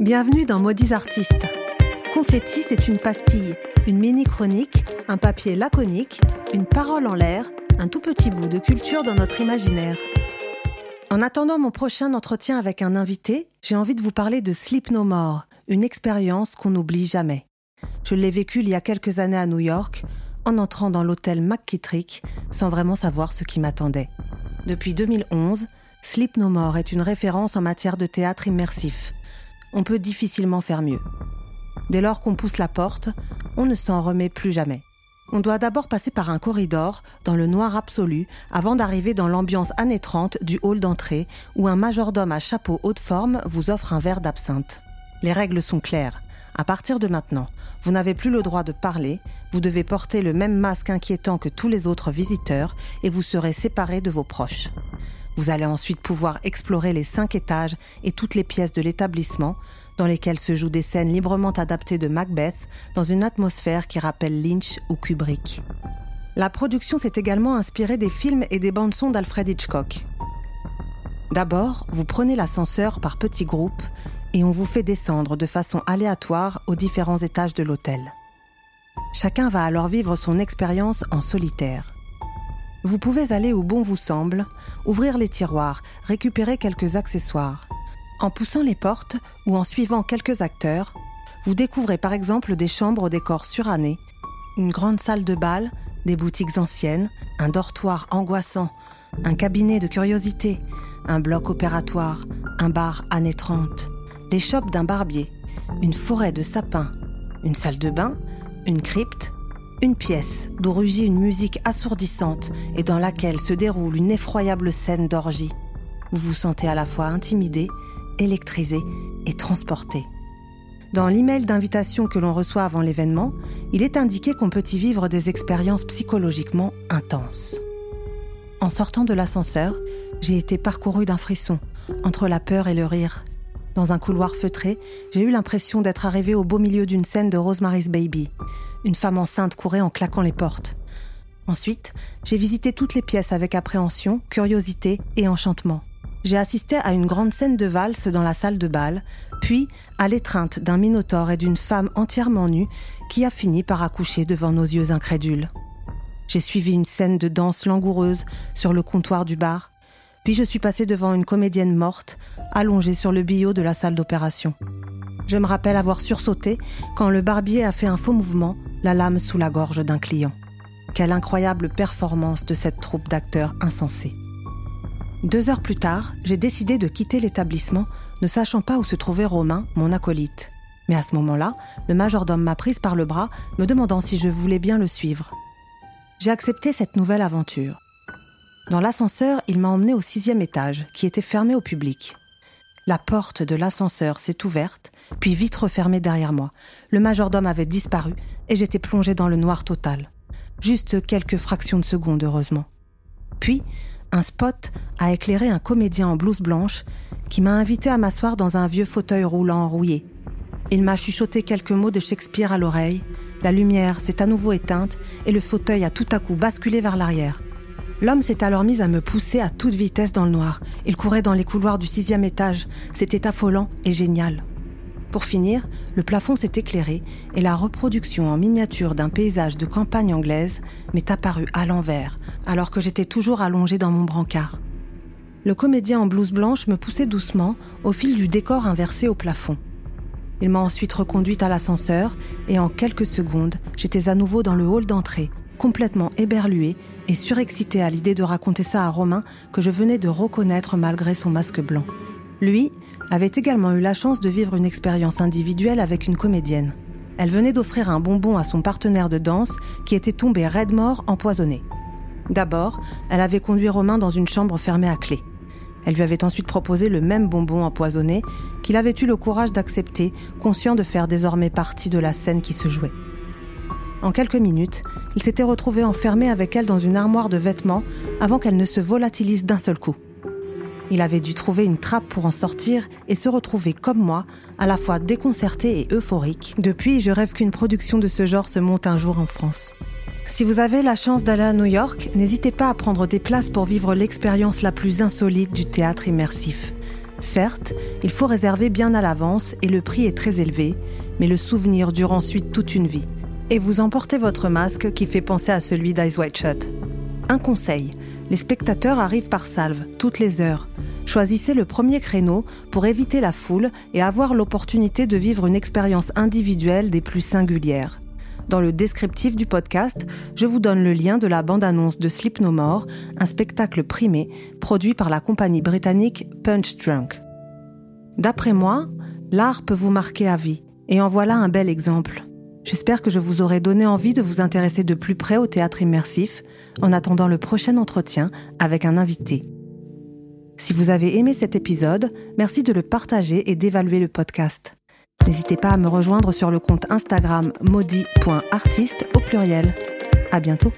Bienvenue dans Maudits Artistes. Confetti, c'est une pastille, une mini-chronique, un papier laconique, une parole en l'air, un tout petit bout de culture dans notre imaginaire. En attendant mon prochain entretien avec un invité, j'ai envie de vous parler de Sleep No More, une expérience qu'on n'oublie jamais. Je l'ai vécue il y a quelques années à New York, en entrant dans l'hôtel McKittrick, sans vraiment savoir ce qui m'attendait. Depuis 2011, Sleep No More est une référence en matière de théâtre immersif. On peut difficilement faire mieux. Dès lors qu'on pousse la porte, on ne s'en remet plus jamais. On doit d'abord passer par un corridor, dans le noir absolu, avant d'arriver dans l'ambiance années 30 du hall d'entrée, où un majordome à chapeau haute forme vous offre un verre d'absinthe. Les règles sont claires. À partir de maintenant, vous n'avez plus le droit de parler, vous devez porter le même masque inquiétant que tous les autres visiteurs et vous serez séparés de vos proches. Vous allez ensuite pouvoir explorer les cinq étages et toutes les pièces de l'établissement, dans lesquelles se jouent des scènes librement adaptées de Macbeth, dans une atmosphère qui rappelle Lynch ou Kubrick. La production s'est également inspirée des films et des bandes-sons d'Alfred Hitchcock. D'abord, vous prenez l'ascenseur par petits groupes et on vous fait descendre de façon aléatoire aux différents étages de l'hôtel. Chacun va alors vivre son expérience en solitaire. Vous pouvez aller où bon vous semble, ouvrir les tiroirs, récupérer quelques accessoires. En poussant les portes ou en suivant quelques acteurs, vous découvrez par exemple des chambres au décor suranné, une grande salle de bal, des boutiques anciennes, un dortoir angoissant, un cabinet de curiosité, un bloc opératoire, un bar années 30, l'échoppe d'un barbier, une forêt de sapins, une salle de bain, une crypte, une pièce d'où rugit une musique assourdissante et dans laquelle se déroule une effroyable scène d'orgie. Vous vous sentez à la fois intimidé, électrisé et transporté. Dans l'email d'invitation que l'on reçoit avant l'événement, il est indiqué qu'on peut y vivre des expériences psychologiquement intenses. En sortant de l'ascenseur, j'ai été parcouru d'un frisson, entre la peur et le rire, dans un couloir feutré, j'ai eu l'impression d'être arrivé au beau milieu d'une scène de Rosemary's Baby. Une femme enceinte courait en claquant les portes. Ensuite, j'ai visité toutes les pièces avec appréhension, curiosité et enchantement. J'ai assisté à une grande scène de valse dans la salle de bal, puis à l'étreinte d'un minotaure et d'une femme entièrement nue qui a fini par accoucher devant nos yeux incrédules. J'ai suivi une scène de danse langoureuse sur le comptoir du bar, puis je suis passée devant une comédienne morte, allongée sur le billot de la salle d'opération. Je me rappelle avoir sursauté quand le barbier a fait un faux mouvement, la lame sous la gorge d'un client. Quelle incroyable performance de cette troupe d'acteurs insensés. Deux heures plus tard, j'ai décidé de quitter l'établissement, ne sachant pas où se trouvait Romain, mon acolyte. Mais à ce moment-là, le majordome m'a prise par le bras, me demandant si je voulais bien le suivre. J'ai accepté cette nouvelle aventure. Dans l'ascenseur, il m'a emmené au sixième étage, qui était fermé au public. La porte de l'ascenseur s'est ouverte, puis vite refermée derrière moi. Le majordome avait disparu et j'étais plongé dans le noir total. Juste quelques fractions de seconde, heureusement. Puis, un spot a éclairé un comédien en blouse blanche qui m'a invité à m'asseoir dans un vieux fauteuil roulant rouillé. Il m'a chuchoté quelques mots de Shakespeare à l'oreille. La lumière s'est à nouveau éteinte et le fauteuil a tout à coup basculé vers l'arrière. L'homme s'est alors mis à me pousser à toute vitesse dans le noir. Il courait dans les couloirs du sixième étage. C'était affolant et génial. Pour finir, le plafond s'est éclairé et la reproduction en miniature d'un paysage de campagne anglaise m'est apparue à l'envers, alors que j'étais toujours allongé dans mon brancard. Le comédien en blouse blanche me poussait doucement au fil du décor inversé au plafond. Il m'a ensuite reconduite à l'ascenseur et en quelques secondes, j'étais à nouveau dans le hall d'entrée, complètement éberlué et surexcité à l'idée de raconter ça à Romain que je venais de reconnaître malgré son masque blanc. Lui avait également eu la chance de vivre une expérience individuelle avec une comédienne. Elle venait d'offrir un bonbon à son partenaire de danse qui était tombé raide mort empoisonné. D'abord, elle avait conduit Romain dans une chambre fermée à clé. Elle lui avait ensuite proposé le même bonbon empoisonné qu'il avait eu le courage d'accepter, conscient de faire désormais partie de la scène qui se jouait. En quelques minutes, il s'était retrouvé enfermé avec elle dans une armoire de vêtements avant qu'elle ne se volatilise d'un seul coup. Il avait dû trouver une trappe pour en sortir et se retrouver comme moi, à la fois déconcerté et euphorique. Depuis, je rêve qu'une production de ce genre se monte un jour en France. Si vous avez la chance d'aller à New York, n'hésitez pas à prendre des places pour vivre l'expérience la plus insolite du théâtre immersif. Certes, il faut réserver bien à l'avance et le prix est très élevé, mais le souvenir dure ensuite toute une vie. Et vous emportez votre masque qui fait penser à celui d'Eyes White Shut. Un conseil, les spectateurs arrivent par salve, toutes les heures. Choisissez le premier créneau pour éviter la foule et avoir l'opportunité de vivre une expérience individuelle des plus singulières. Dans le descriptif du podcast, je vous donne le lien de la bande-annonce de Sleep No More, un spectacle primé produit par la compagnie britannique Punch Drunk. D'après moi, l'art peut vous marquer à vie, et en voilà un bel exemple. J'espère que je vous aurai donné envie de vous intéresser de plus près au théâtre immersif en attendant le prochain entretien avec un invité. Si vous avez aimé cet épisode, merci de le partager et d'évaluer le podcast. N'hésitez pas à me rejoindre sur le compte Instagram maudit.artiste au pluriel. À bientôt.